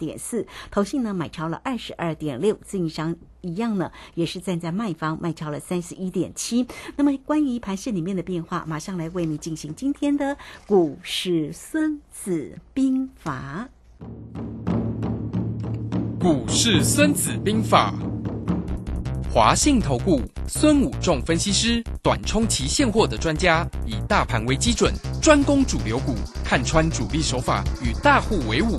点四，投信呢买超了二十二点六，自营商一样呢，也是站在卖方卖超了三十一点七。那么关于盘市里面的变化，马上来为你进行今天的股市孙子兵法。股市孙子兵法，华信投顾孙武仲分析师，短冲期现货的专家，以大盘为基准，专攻主流股，看穿主力手法，与大户为伍。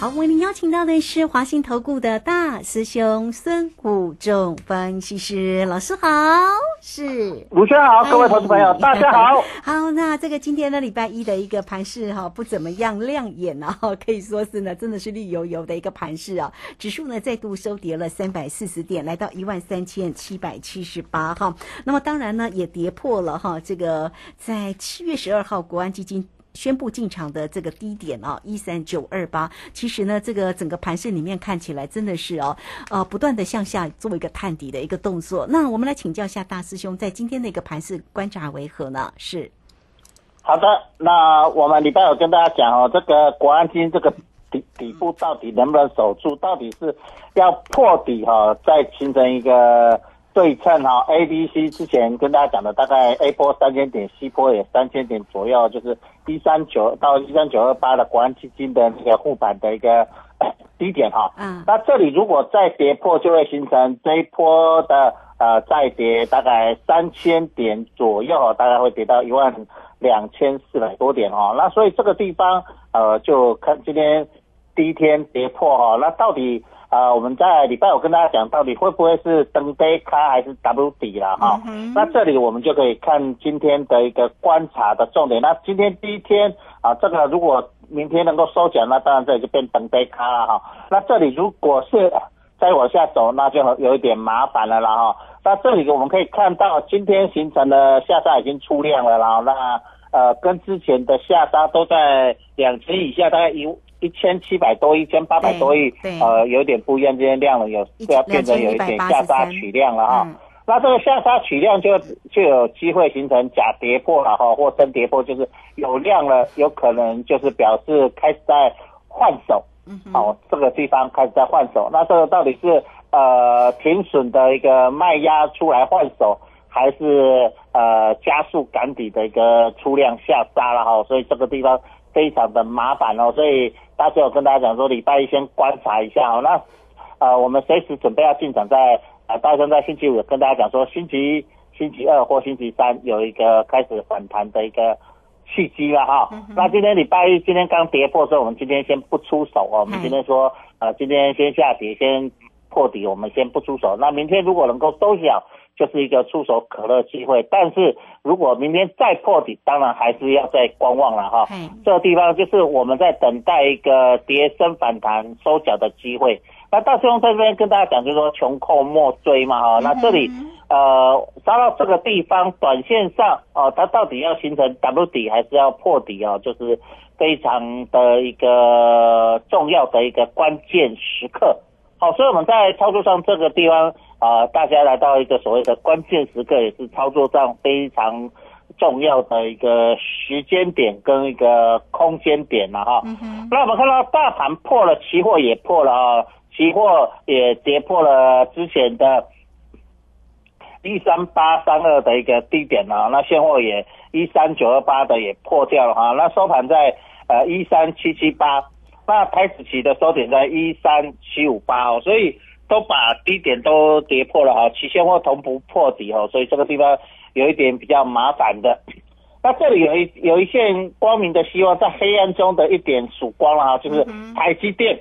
好，为您邀请到的是华信投顾的大师兄孙武仲分析师老师好，是卢轩好，各位投资朋友大家好。好，那这个今天呢，礼拜一的一个盘市哈，不怎么样亮眼啊，可以说是呢，真的是绿油油的一个盘市啊。指数呢再度收跌了三百四十点，来到一万三千七百七十八哈。那么当然呢，也跌破了哈，这个在七月十二号国安基金。宣布进场的这个低点啊，一三九二八。其实呢，这个整个盘市里面看起来真的是哦，呃，不断的向下做一个探底的一个动作。那我们来请教一下大师兄，在今天的一个盘市观察为何呢？是好的，那我们礼拜有跟大家讲哦，这个国安金这个底底部到底能不能守住？到底是要破底哈，再形成一个。对称哈，A、B、C 之前跟大家讲的大概 A 波三千点，C 波也三千点左右，就是一三九到一三九二八的国安基金的那个护板的一个 低点哈。嗯。那这里如果再跌破，就会形成这一波的呃再跌大概三千点左右，大概会跌到一万两千四百多点哈。那所以这个地方呃就看今天第一天跌破哈，那到底？啊，我们在礼拜五跟大家讲，到底会不会是登杯开还是 W 底了哈？那这里我们就可以看今天的一个观察的重点。那今天第一天啊，这个如果明天能够收脚，那当然这里就变登杯开了哈。那这里如果是再往下走，那就有一点麻烦了啦哈。那这里我们可以看到，今天形成的下杀已经出量了啦。那呃，跟之前的下杀都在两千以下，大概一。一千七百多，一千八百多亿，呃，有点不一样，今天量了有要变成有一点下杀取量了哈。那这个下杀取量就就有机会形成假跌破了哈，或真跌破，就是有量了，有可能就是表示开始在换手，哦，这个地方开始在换手。那这个到底是呃停损的一个卖压出来换手，还是呃加速赶底的一个出量下杀了哈？所以这个地方非常的麻烦哦，所以。大家有跟大家讲说，礼拜一先观察一下哦。那呃，我们随时准备要进场，在呃，大家在星期五跟大家讲说，星期星期二或星期三有一个开始反弹的一个契机了哈。那今天礼拜一今天刚跌破，所以我们今天先不出手哦。我们今天说呃，今天先下跌，先破底，我们先不出手。那明天如果能够收小。就是一个出手可乐机会，但是如果明天再破底，当然还是要再观望了哈。这个地方就是我们在等待一个跌升反弹收脚的机会。那大师兄在这边跟大家讲，就是说穷寇莫追嘛哈。那这里呃杀到这个地方，短线上哦，它到底要形成 W 底还是要破底啊？就是非常的一个重要的一个关键时刻。好，所以我们在操作上这个地方。啊，大家来到一个所谓的关键时刻，也是操作上非常重要的一个时间点跟一个空间点了哈。那我们看到大盘破了，期货也破了啊，期货也跌破了之前的一三八三二的一个低点了，那现货也一三九二八的也破掉了哈。那收盘在呃一三七七八，那台子期的收点在一三七五八哦，所以。都把低点都跌破了哈，期现货同步破底哈，所以这个地方有一点比较麻烦的。那这里有一有一线光明的希望，在黑暗中的一点曙光了哈，就是台积电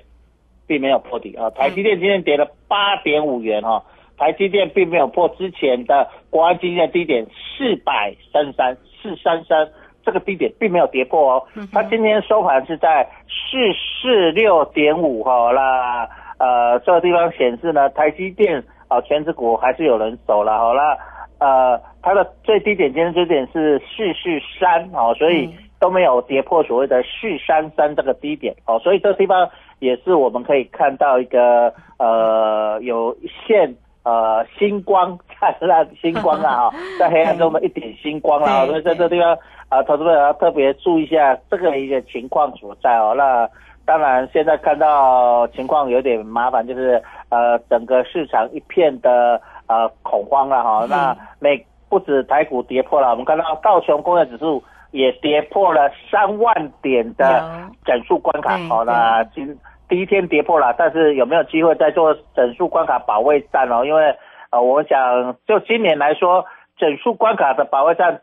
并没有破底啊，台积电今天跌了八点五元哈，台积电并没有破之前的国安基金的低点四百三十三四三三这个低点并没有跌破哦，它今天收盘是在四四六点五哈啦。呃，这个地方显示呢，台积电啊，全指股还是有人走了，好了，呃，它的最低点今天最低点是四四三，哦，所以都没有跌破所谓的四三三这个低点哦，所以这个地方也是我们可以看到一个呃有一线呃星光灿烂星光啊 哈，在黑暗中的一点星光啊，所以在这地方啊，投资者要特别注意一下这个一个情况所在哦。那当然现在看到情况有点麻烦，就是呃整个市场一片的呃恐慌了哈。那美不止台股跌破了，我们看到道琼工业指数。也跌破了三万点的整数关卡，好，那今第一天跌破了，但是有没有机会再做整数关卡保卫战哦？因为呃，我想就今年来说，整数关卡的保卫战，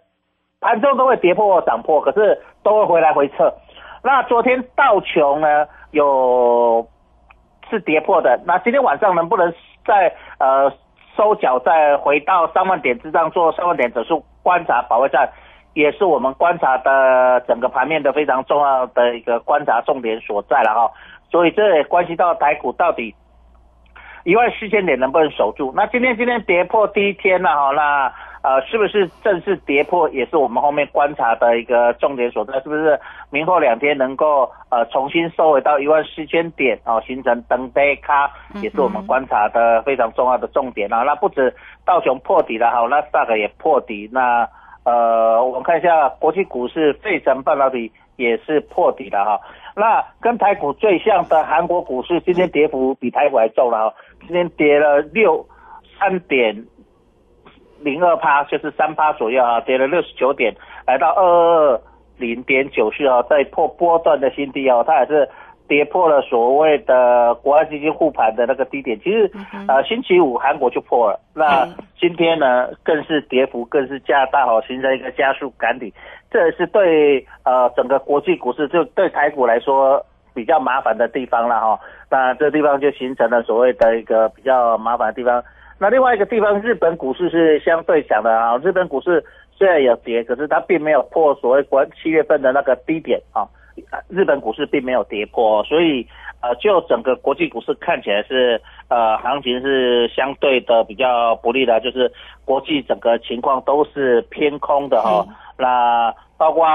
盘中都会跌破涨破，可是都会回来回撤。那昨天道琼呢有是跌破的，那今天晚上能不能再呃收脚再回到三万点之上做三万点整数观察保卫战？也是我们观察的整个盘面的非常重要的一个观察重点所在了哈，所以这也关系到台股到底一万四千点能不能守住？那今天今天跌破第一天了哈，那呃是不是正式跌破？也是我们后面观察的一个重点所在，是不是明后两天能够呃重新收回到一万四千点哦，形成登杯卡，也是我们观察的非常重要的重点啊。那不止道琼破底了哈，那大概也破底那。呃，我们看一下国际股市，费城半导体也是破底了哈。那跟台股最像的韩国股市，今天跌幅比台股还重了哈。今天跌了六三点零二趴，就是三趴左右啊，跌了六十九点，来到二二零点九四啊，在破波段的新低哦，它也是。跌破了所谓的国安基金护盘的那个低点，其实呃星期五韩国就破了，那今天呢更是跌幅更是加大哦，形成一个加速赶底，这也是对呃整个国际股市就对台股来说比较麻烦的地方了哈。那这地方就形成了所谓的一个比较麻烦的地方。那另外一个地方，日本股市是相对强的啊，日本股市虽然有跌，可是它并没有破所谓关七月份的那个低点啊。日本股市并没有跌破，所以呃，就整个国际股市看起来是呃，行情是相对的比较不利的，就是国际整个情况都是偏空的哈。那包括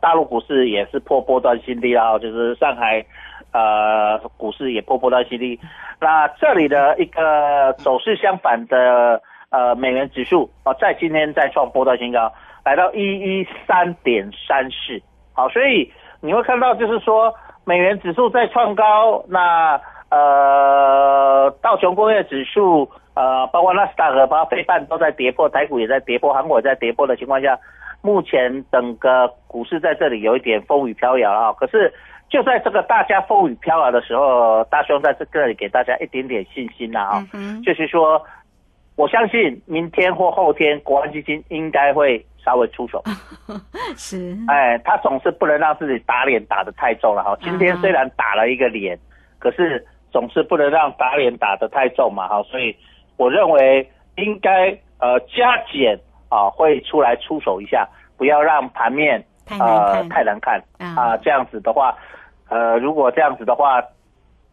大陆股市也是破波段新低了，就是上海呃股市也破波段新低。那这里的一个走势相反的呃美元指数哦，在今天再创波段新高，来到一一三点三四，好，所以。你会看到，就是说美元指数在创高，那呃道琼工业指数，呃包括纳斯达克、包括费半都在跌破，台股也在跌破，韩国也在跌破的情况下，目前整个股市在这里有一点风雨飘摇啊。可是就在这个大家风雨飘摇的时候，大兄在这里给大家一点点信心呐啊，就是说我相信明天或后天国安基金应该会。稍微出手，是，哎，他总是不能让自己打脸打得太重了哈。今天虽然打了一个脸，可是总是不能让打脸打得太重嘛哈。所以我认为应该呃加减啊会出来出手一下，不要让盘面呃太难看啊。这样子的话，呃如果这样子的话，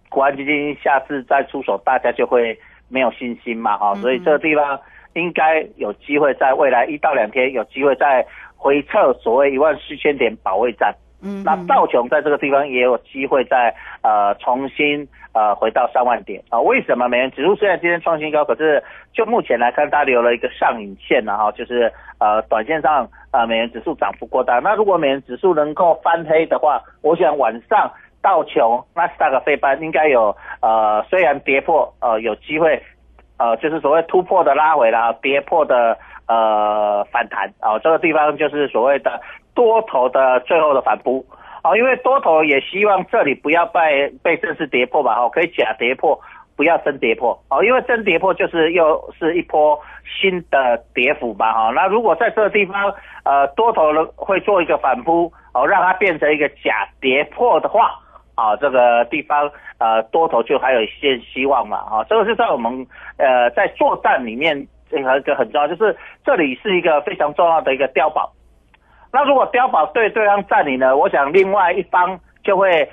国安基金下次再出手，大家就会没有信心嘛哈。所以这个地方。应该有机会在未来一到两天有机会再回撤所谓一万四千点保卫战。嗯，那道琼在这个地方也有机会再呃重新呃回到三万点啊？为什么美元指数虽然今天创新高，可是就目前来看它留了一个上影线呢？哈，就是呃短线上呃美元指数涨幅过大。那如果美元指数能够翻黑的话，我想晚上道琼纳斯达克飞班应该有呃虽然跌破呃有机会。呃，就是所谓突破的拉回啦，跌破的呃反弹啊，这个地方就是所谓的多头的最后的反扑啊，因为多头也希望这里不要被被正式跌破吧，哈，可以假跌破，不要真跌破哦，因为真跌破就是又是一波新的跌幅吧，哈，那如果在这个地方呃多头会做一个反扑哦，让它变成一个假跌破的话。啊，这个地方呃多头就还有一些希望嘛，啊，这个是在我们呃在作战里面这个一个很重要，就是这里是一个非常重要的一个碉堡。那如果碉堡对对方占领呢，我想另外一方就会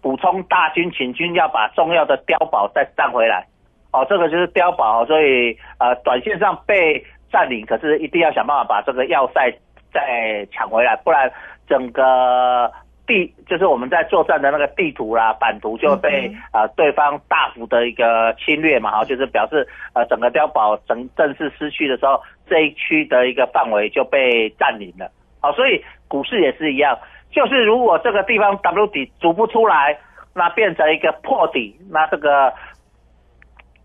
补充大军请军，要把重要的碉堡再占回来。哦，这个就是碉堡，所以呃短线上被占领，可是一定要想办法把这个要塞。再抢回来，不然整个地就是我们在作战的那个地图啦、版图就被呃对方大幅的一个侵略嘛，哈，就是表示呃整个碉堡整正式失去的时候，这一区的一个范围就被占领了，好，所以股市也是一样，就是如果这个地方 W 底逐不出来，那变成一个破底，那这个。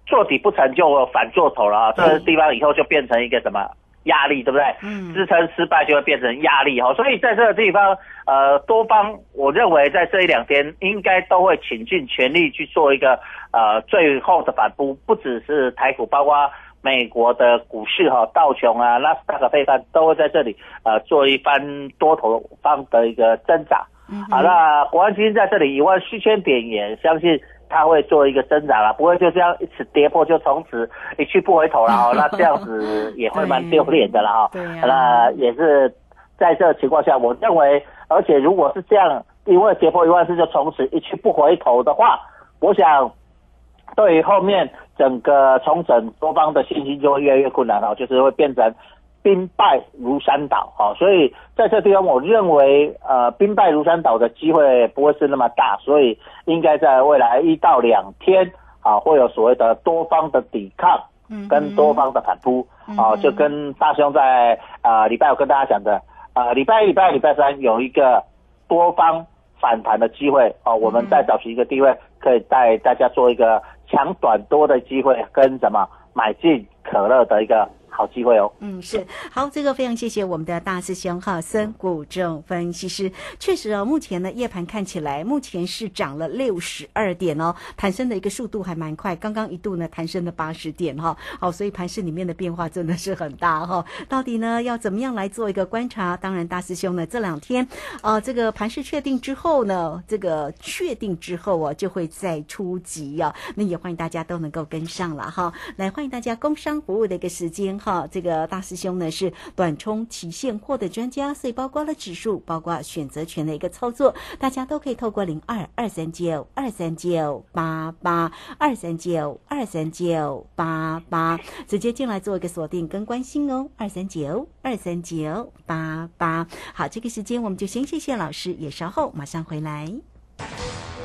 做底不成就反做头了啊！这个地方以后就变成一个什么压力，对不对？嗯。支撑失败就会变成压力哈，所以在这个地方，呃，多方我认为在这一两天应该都会倾尽全力去做一个呃最后的反扑，不只是台股，包括美国的股市哈，道琼啊、纳斯达克、费半都会在这里呃做一番多头方的一个挣扎。好，那国安基金在这里一万四千点也相信。它会做一个挣扎了，不会就这样一次跌破就从此一去不回头了哈。那这样子也会蛮丢脸的了哈。那也是在这个情况下，我认为，而且如果是这样，因为跌破一万四就从此一去不回头的话，我想对于后面整个重整多方的信心就会越来越困难了，就是会变成。兵败如山倒，哈，所以在这地方，我认为，呃，兵败如山倒的机会不会是那么大，所以应该在未来一到两天，啊，会有所谓的多方的抵抗，跟多方的反扑，啊，就跟大兄在啊礼拜五跟大家讲的，啊，礼拜一、礼拜二、礼拜三有一个多方反弹的机会，哦，我们再找寻一个机会，可以带大家做一个抢短多的机会，跟什么买进可乐的一个。好机会哦，嗯，是好，这个非常谢谢我们的大师兄哈，森谷正分析师。确实哦，目前呢夜盘看起来，目前是涨了六十二点哦，弹升的一个速度还蛮快，刚刚一度呢弹升了八十点哈。好，所以盘市里面的变化真的是很大哈。到底呢要怎么样来做一个观察？当然，大师兄呢这两天啊，这个盘市确定之后呢，这个确定之后啊，就会再出击啊。那也欢迎大家都能够跟上了哈。来，欢迎大家工商服务的一个时间。好，这个大师兄呢是短冲期现货的专家，所以包括了指数，包括选择权的一个操作，大家都可以透过零二二三九二三九八八二三九二三九八八直接进来做一个锁定跟关心哦，二三九二三九八八。好，这个时间我们就先谢谢老师，也稍后马上回来。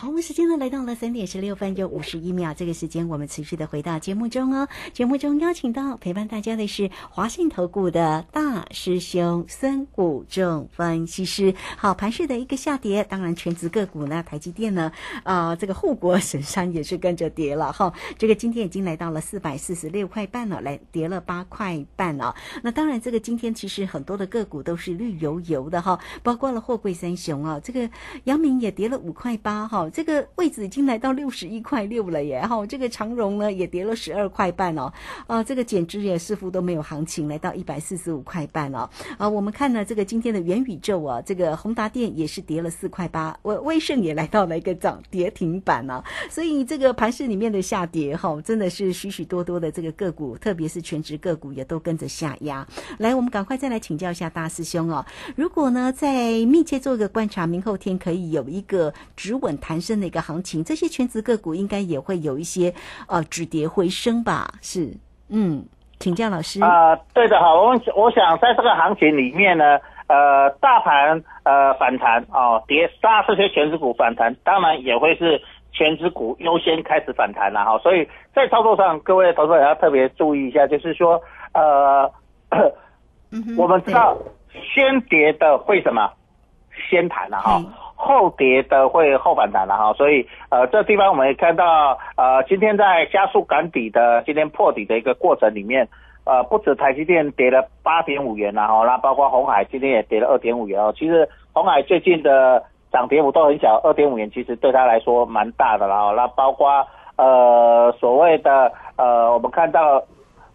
好，我们时间呢来到了三点十六分又五十一秒，这个时间我们持续的回到节目中哦。节目中邀请到陪伴大家的是华信投顾的大师兄孙谷正分析师。好，盘市的一个下跌，当然全职个股呢，台积电呢，啊，这个护国神山也是跟着跌了哈。这个今天已经来到了四百四十六块半了，来跌了八块半了。那当然，这个今天其实很多的个股都是绿油油的哈，包括了货柜三雄啊，这个阳明也跌了五块八哈。这个位置已经来到六十一块六了耶！哈，这个长荣呢也跌了十二块半哦，啊，这个简直也似乎都没有行情，来到一百四十五块半哦。啊，我们看呢，这个今天的元宇宙啊，这个宏达电也是跌了四块八，威威盛也来到了一个涨跌停板啊。所以这个盘市里面的下跌哈，真的是许许多多的这个个股，特别是全职个股也都跟着下压。来，我们赶快再来请教一下大师兄哦，如果呢在密切做一个观察，明后天可以有一个止稳弹。升的一个行情，这些全职个股应该也会有一些呃止跌回升吧？是，嗯，请教老师啊，对的哈，我我想在这个行情里面呢，呃，大盘呃反弹哦，跌杀这些全职股反弹，当然也会是全职股优先开始反弹了哈，所以在操作上，各位投资者要特别注意一下，就是说呃，我们知道先跌的会什么先弹了哈。后跌的会后反弹了哈，所以呃这地方我们也看到呃今天在加速赶底的今天破底的一个过程里面，呃不止台积电跌了八点五元然后那包括红海今天也跌了二点五元哦，其实红海最近的涨跌幅都很小，二点五元其实对他来说蛮大的了哦，那包括呃所谓的呃，我们看到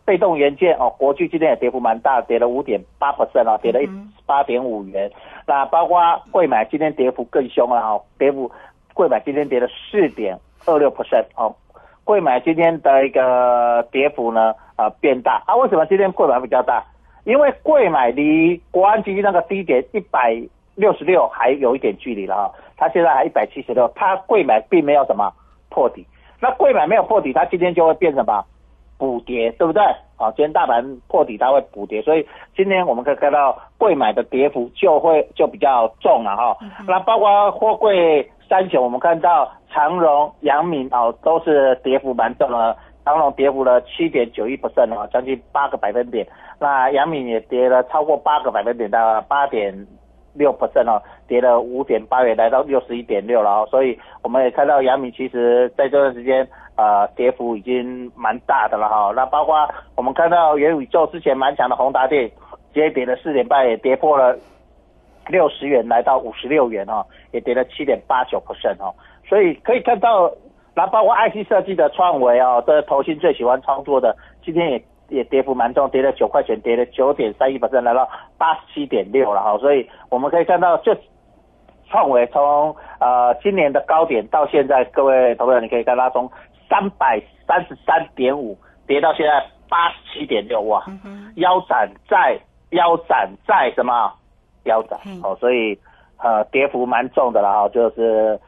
被动元件哦，国巨今天也跌幅蛮大，跌了五点八 percent 啊，跌了一八点五元。那包括贵买今天跌幅更凶了哈，跌幅贵买今天跌了四点二六 percent 哦，贵买今天的一个跌幅呢啊变大啊，为什么今天贵买比较大？因为贵买离国安基金那个低点一百六十六还有一点距离了哈，它现在还一百七十六，它贵买并没有什么破底，那贵买没有破底，它今天就会变什么补跌，对不对？好，今天大盘破底它会补跌，所以今天我们可以看到贵买的跌幅就会就比较重了哈。那包括货柜三雄，我们看到长荣、阳明哦都是跌幅蛮重的。长荣跌幅了七点九一 percent 啊，将近八个百分点。那阳明也跌了超过八个百分点，到八点六 percent 哦，跌了五点八元，来到六十一点六了哦。所以我们也看到阳明其实在这段时间呃跌幅已经蛮大的了哈。那包括我们看到元宇宙之前蛮强的宏达电，今天跌了四点半，也跌破了六十元，来到五十六元哦，也跌了七点八九 percent 哦。所以可以看到。那包括 IC 设计的创维哦，这投信最喜欢操作的，今天也也跌幅蛮重，跌了九块钱，跌了九点三一百分，来到八十七点六了哈。所以我们可以看到，这创维从呃今年的高点到现在，各位投资者你可以看它从三百三十三点五跌到现在八十七点六哇，腰斩在腰斩在什么？腰斩哦，所以呃跌幅蛮重的了哈，就是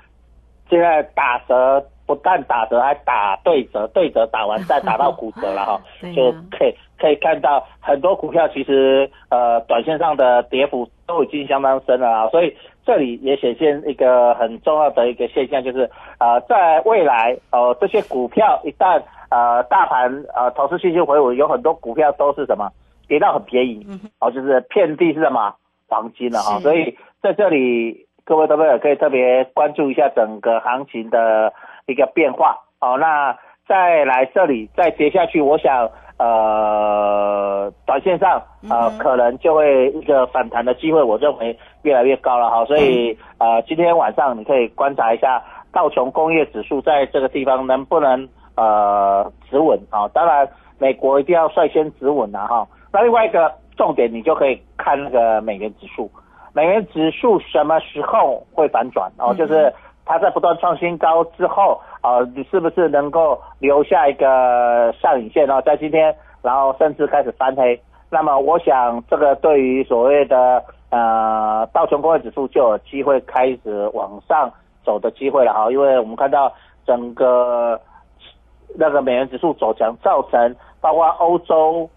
现在打折。不但打折，还打对折，对折打完再打到骨折了哈，就可以可以看到很多股票其实呃短线上的跌幅都已经相当深了啊，所以这里也显现一个很重要的一个现象，就是呃在未来呃这些股票一旦呃大盘呃投资信心回稳，有很多股票都是什么？跌到很便宜，哦就是遍地是什么？黄金了哈，所以在这里各位都位可以特别关注一下整个行情的。一个变化。哦，那再来这里再跌下去，我想呃，短线上呃可能就会一个反弹的机会，我认为越来越高了哈，所以呃今天晚上你可以观察一下道琼工业指数在这个地方能不能呃止稳啊，当然美国一定要率先止稳了哈，那另外一个重点你就可以看那个美元指数，美元指数什么时候会反转？哦，就是。它在不断创新高之后，啊，你是不是能够留下一个上影线呢？在今天，然后甚至开始翻黑，那么我想这个对于所谓的呃道琼工业指数就有机会开始往上走的机会了哈，因为我们看到整个那个美元指数走强，造成包括欧洲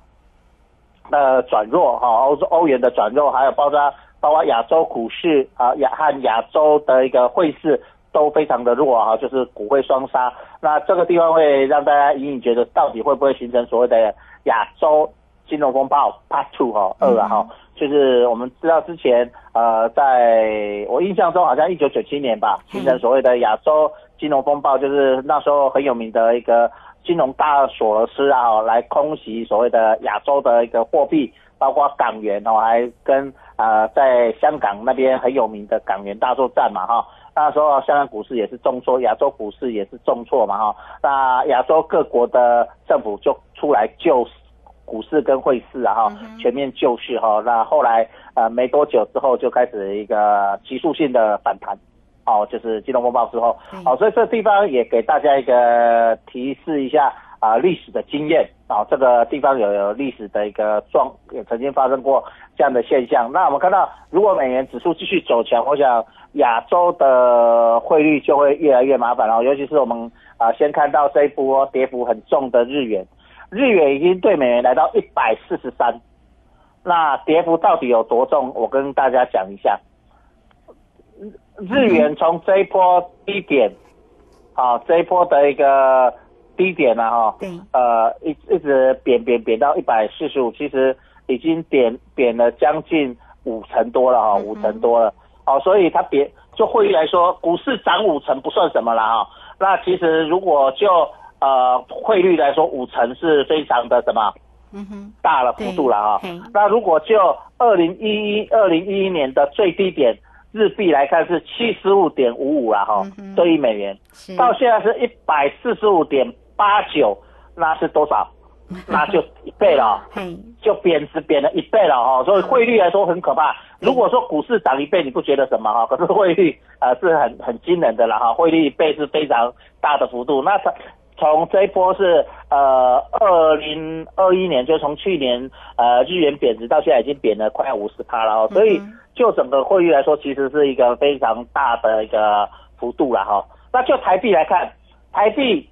的转弱哈，欧洲欧元的转弱，还有包括包括亚洲股市啊亚和亚洲的一个汇市。都非常的弱哈，就是股汇双杀。那这个地方会让大家隐隐觉得，到底会不会形成所谓的亚洲金融风暴 Part Two 哈二啊哈？就是我们知道之前呃，在我印象中好像一九九七年吧，形成所谓的亚洲金融风暴，就是那时候很有名的一个金融大索罗斯啊，来空袭所谓的亚洲的一个货币，包括港元哦，还跟呃在香港那边很有名的港元大作战嘛哈。那时候香港股市也是重挫，亚洲股市也是重挫嘛哈。那亚洲各国的政府就出来救股市跟汇市啊哈，全面救市哈。那后来呃没多久之后就开始一个急速性的反弹，哦，就是金融风暴之后，哦，所以这地方也给大家一个提示一下啊历史的经验啊，这个地方有有历史的一个状也曾经发生过这样的现象。那我们看到如果美元指数继续走强，我想。亚洲的汇率就会越来越麻烦了，尤其是我们啊，先看到这一波跌幅很重的日元，日元已经对美元来到一百四十三，那跌幅到底有多重？我跟大家讲一下，日元从这一波低点，啊，这一波的一个低点呢，哈，呃，一一直贬贬贬到一百四十五，其实已经贬贬了将近五成多了，哈，五成多了。哦，所以它贬就汇率来说，股市涨五成不算什么了哈。那其实如果就呃汇率来说，五成是非常的什么，嗯哼，大了幅度了哈。那如果就二零一一二零一一年的最低点日币来看是七十五点五五了哈嗯，对一美元，是。到现在是一百四十五点八九，那是多少？那就一倍了就贬值贬了一倍了哈，所以汇率来说很可怕。如果说股市涨一倍，你不觉得什么哈？可是汇率呃是很很惊人的了哈，汇率一倍是非常大的幅度。那从从这一波是呃二零二一年，就从去年呃日元贬值到现在已经贬了快要五十趴了哦，所以嗯就整个汇率来说，其实是一个非常大的一个幅度了哈。那就台币来看，台币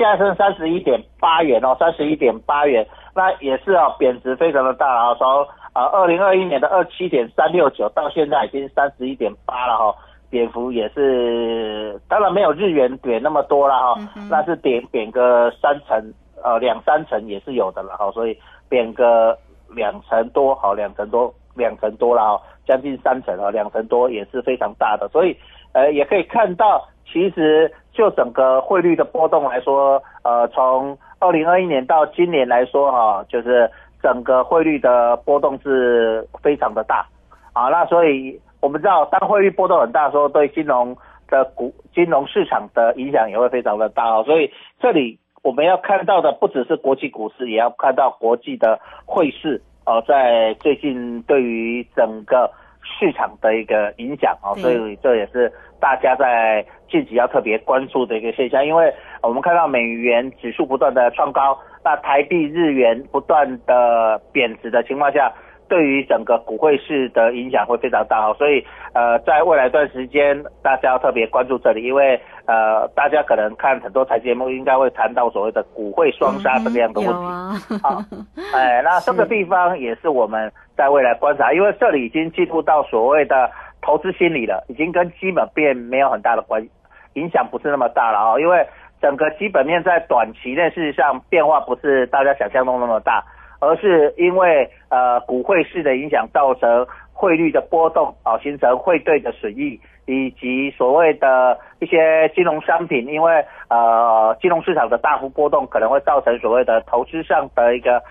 现在是三十一点八元哦，三十一点八元，那也是哦，贬值非常的大啊，从呃二零二一年的二七点三六九到现在已经三十一点八了哈、贬幅也是，当然没有日元贬那么多了哈、嗯那是贬贬个三成呃两三成也是有的了哈、所以贬个两成多好，两成多两成多了哈、将近三成啊，两成多也是非常大的，所以呃也可以看到，其实就整个汇率的波动来说，呃从二零二一年到今年来说哈、就是整个汇率的波动是非常的大。啊，那所以我们知道，当汇率波动很大的时候，对金融的股金融市场的影响也会非常的大，所以这里我们要看到的不只是国际股市，也要看到国际的汇市哦，在最近对于整个市场的一个影响哦，所以这也是大家在近期要特别关注的一个现象，因为我们看到美元指数不断的创高，那台币、日元不断的贬值的情况下，对于整个股汇市的影响会非常大哦，所以呃，在未来一段时间，大家要特别关注这里，因为呃，大家可能看很多财节目，应该会谈到所谓的股汇双杀这个样的问题。好，哎，那这个地方也是我们在未来观察，因为这里已经进入到所谓的投资心理了，已经跟基本面没有很大的关影响，不是那么大了哦。因为整个基本面在短期内事实上变化不是大家想象中那么大，而是因为呃股汇市的影响造成汇率的波动啊、形成汇兑的损益，以及所谓的一些金融商品，因为呃金融市场的大幅波动，可能会造成所谓的投资上的一个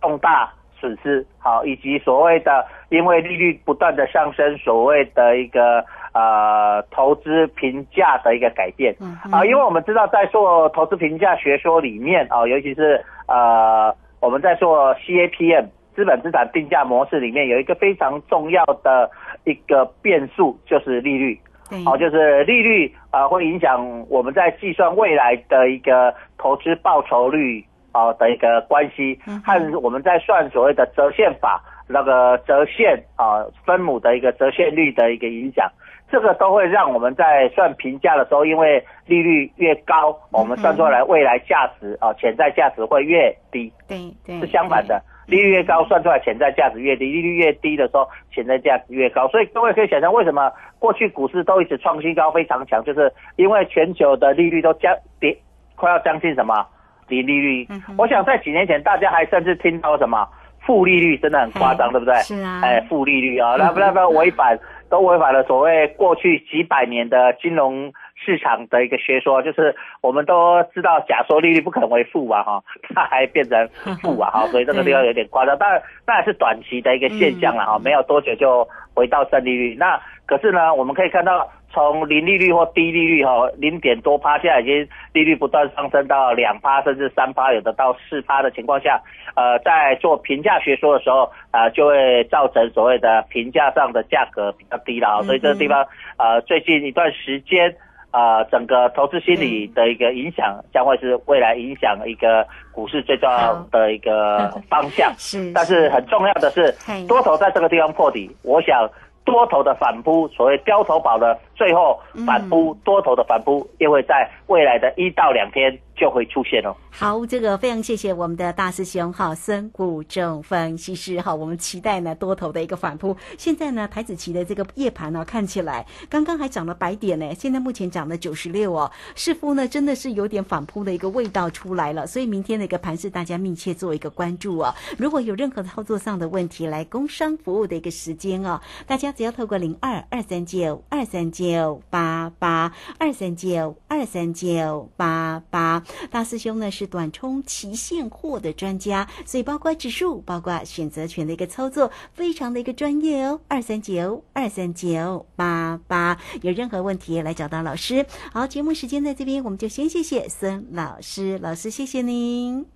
重大损失，好，以及所谓的因为利率不断的上升，所谓的一个呃投资评价的一个改变。啊，因为我们知道在做投资评价学说里面啊，尤其是呃我们在做 CAPM 资本资产定价模式里面有一个非常重要的一个变数，就是利率。对，好、就是利率啊、呃会影响我们在计算未来的一个投资报酬率啊、的一个关系嗯，和我们在算所谓的折现法那个折现啊、分母的一个折现率的一个影响。这个都会让我们在算评价的时候，因为利率越高，我们算出来未来价值啊、潜在价值会越低。对对是相反的，利率越高，算出来潜在价值越低；利率越低的时候，潜在价值越高。所以各位可以想象，为什么过去股市都一直创新高，非常强，就是因为全球的利率都将跌，快要将近什么零利率嗯。我想在几年前，大家还甚至听到什么负利率，真的很夸张，哎对不对？是啊哎，负利率啊，那不那不违反都违反了所谓过去几百年的金融市场的一个学说，就是我们都知道假说利率不可能为负啊哈，它还变成负啊 哈，所以这个地方有点夸张。当然，当然是短期的一个现象了哈，嗯没有多久就回到正利率。那可是呢，我们可以看到。从零利率或低利率哈，零点多趴，现在已经利率不断上升到两趴甚至三趴，有的到四趴的情况下，呃，在做评价学说的时候，呃，就会造成所谓的评价上的价格比较低了啊，所以这个地方呃，最近一段时间。呃，整个投资心理的一个影响，将会是未来影响一个股市最重要的一个方向。是，但是很重要的是，多头在这个地方破底，我想多头的反扑，所谓标头宝的最后反扑，多头的反扑，也会在未来的一到两天就会出现哦。好，这个非常谢谢我们的大师兄哈，孙谷正分析师哈，我们期待呢多头的一个反扑。现在呢，台子期的这个夜盘呢、看起来刚刚还涨了百点呢，现在目前涨了九十六哦，似乎呢真的是有点反扑的一个味道出来了。所以明天的一个盘是，大家密切做一个关注哦。如果有任何操作上的问题，来工商服务的一个时间哦，大家只要透过零二二三九二三九九八八二三九二三九八八。大师兄呢是短冲期现货的专家，所以包括指数、包括选择权的一个操作，非常的一个专业哦。二三九二三九八八，有任何问题来找到老师。好，节目时间在这边，我们就先谢谢孙老师，老师谢谢您。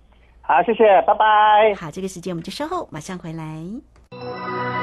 好，谢谢，拜拜。好，这个时间我们就稍后马上回来。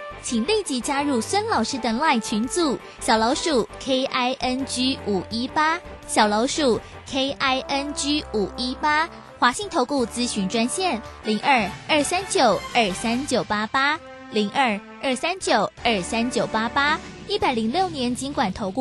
请立即加入孙老师的 LINE 群组，小老鼠 K I N G 五一八，小老鼠 K I N G 五一八，华信投顾咨询专线零二二三九二三九八八零二二三九二三九八八，一百零六年尽管投顾。